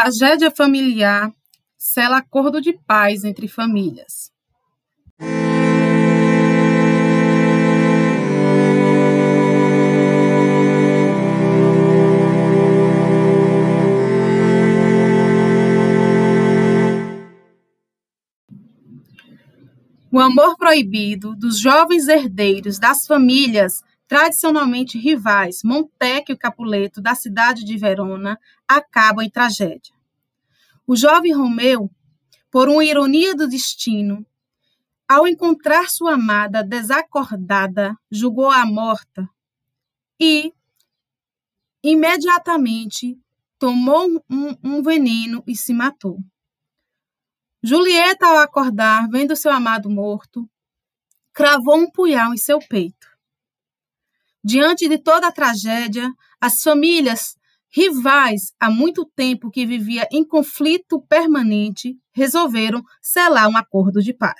Tragédia familiar sela acordo de paz entre famílias. O amor proibido dos jovens herdeiros das famílias tradicionalmente rivais Montecchio e Capuleto da cidade de Verona acaba em tragédia. O jovem Romeu, por uma ironia do destino, ao encontrar sua amada desacordada, julgou-a morta e imediatamente tomou um, um veneno e se matou. Julieta, ao acordar, vendo seu amado morto, cravou um punhal em seu peito. Diante de toda a tragédia, as famílias rivais há muito tempo que vivia em conflito permanente resolveram selar um acordo de paz.